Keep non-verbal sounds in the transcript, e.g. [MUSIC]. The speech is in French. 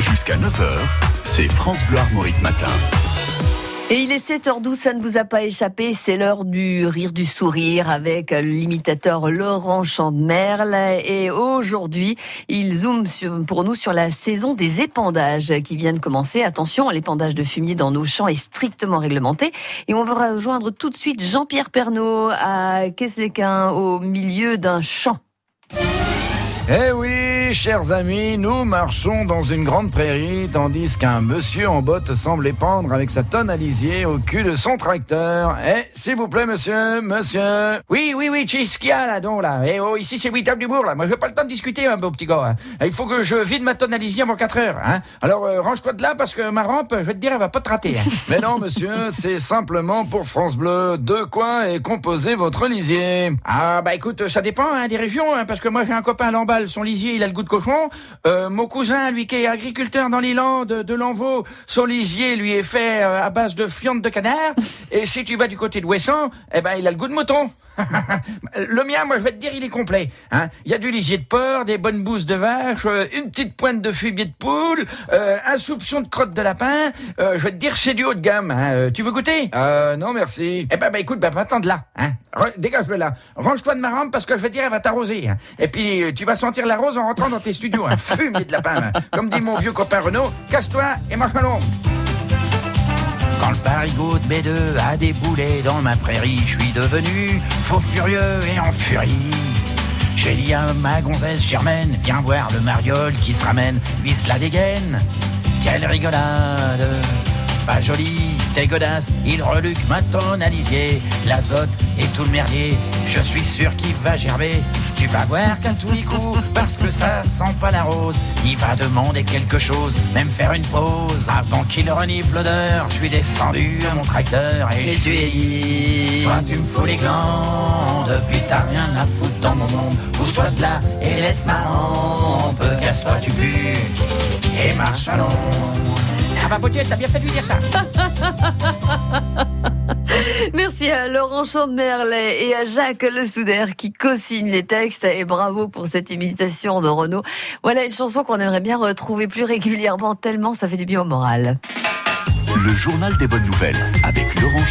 Jusqu'à 9h, c'est France Bleu Armorique Matin. Et il est 7h12, ça ne vous a pas échappé, c'est l'heure du rire du sourire avec l'imitateur Laurent Chandemerle. Et aujourd'hui, il zoome sur, pour nous sur la saison des épandages qui vient de commencer. Attention, l'épandage de fumier dans nos champs est strictement réglementé. Et on va rejoindre tout de suite Jean-Pierre Pernaud à Queslequin au milieu d'un champ. Eh oui, chers amis, nous marchons dans une grande prairie, tandis qu'un monsieur en botte semble épandre avec sa tonne à lisier au cul de son tracteur. Eh, s'il vous plaît, monsieur, monsieur. Oui, oui, oui, qu'est-ce qu'il y a là, donc, là? Eh oh, ici, c'est du bourg là. Moi, je n'ai pas le temps de discuter, un beau petit gars. hein. Il faut que je vide ma tonne à lisier avant 4 heures, hein. Alors, euh, range-toi de là, parce que ma rampe, je vais te dire, elle va pas te rater. hein. [LAUGHS] Mais non, monsieur, c'est simplement pour France Bleu. De quoi est composé votre lisier? Ah, bah écoute, ça dépend hein, des régions, hein, parce que moi, j'ai un copain à Lamballe, son lisier, il a le de cochon. Euh, mon cousin, lui, qui est agriculteur dans les Landes de Lanvaux, son lisier, lui, est fait euh, à base de fientes de canard. [LAUGHS] Et si tu vas du côté de Ouessant, eh ben, il a le goût de mouton. [LAUGHS] Le mien, moi, je vais te dire, il est complet. Hein. Il y a du lisier de porc, des bonnes bousses de vache, euh, une petite pointe de fumier de poule, euh, un soupçon de crotte de lapin. Euh, je vais te dire, c'est du haut de gamme. Hein. Euh, Tu veux goûter? Euh, non, merci. Eh ben, bah, écoute, bah, va-t'en de là. Hein. Dégage-le là. Range-toi de ma rampe parce que je vais te dire, elle va t'arroser. hein. Et puis, tu vas sentir la rose en rentrant dans tes studios. Un fumier de lapin. Comme dit mon vieux copain Renaud, casse-toi et marche-moi Quand le parigot de B2 a déboulé dans ma prairie, je suis devenu faux furieux et en furie. J'ai dit à ma gonzesse Germaine, viens voir le mariole qui se ramène, lui la dégaine. Quelle rigolade Pas joli, t'es godasse, il reluque ma à lisier, l'azote et tout le merdier, je suis sûr qu'il va gerber. Tu vas voir qu'à tous les coups, parce que ça sent pas la rose, il va demander quelque chose, même faire une pause. Avant qu'il renifle l'odeur, je suis descendu à mon tracteur et, je lui ai dit... toi tu me fous les glands Depuis t'as rien à foutre dans mon monde Pousse-toi de là et laisse ma rampe Casse-toi tu pues Et marche à l'ombre Ah bah, Gauthier, t'as bien fait de lui dire ça. [LAUGHS] Merci à Laurent Chandemerle et à Jacques Le Souder qui co-signe les textes et bravo pour cette imitation de Renaud. Voilà une chanson qu'on aimerait bien retrouver plus régulièrement tellement ça fait du bien au moral. Le journal des bonnes nouvelles avec Laurent.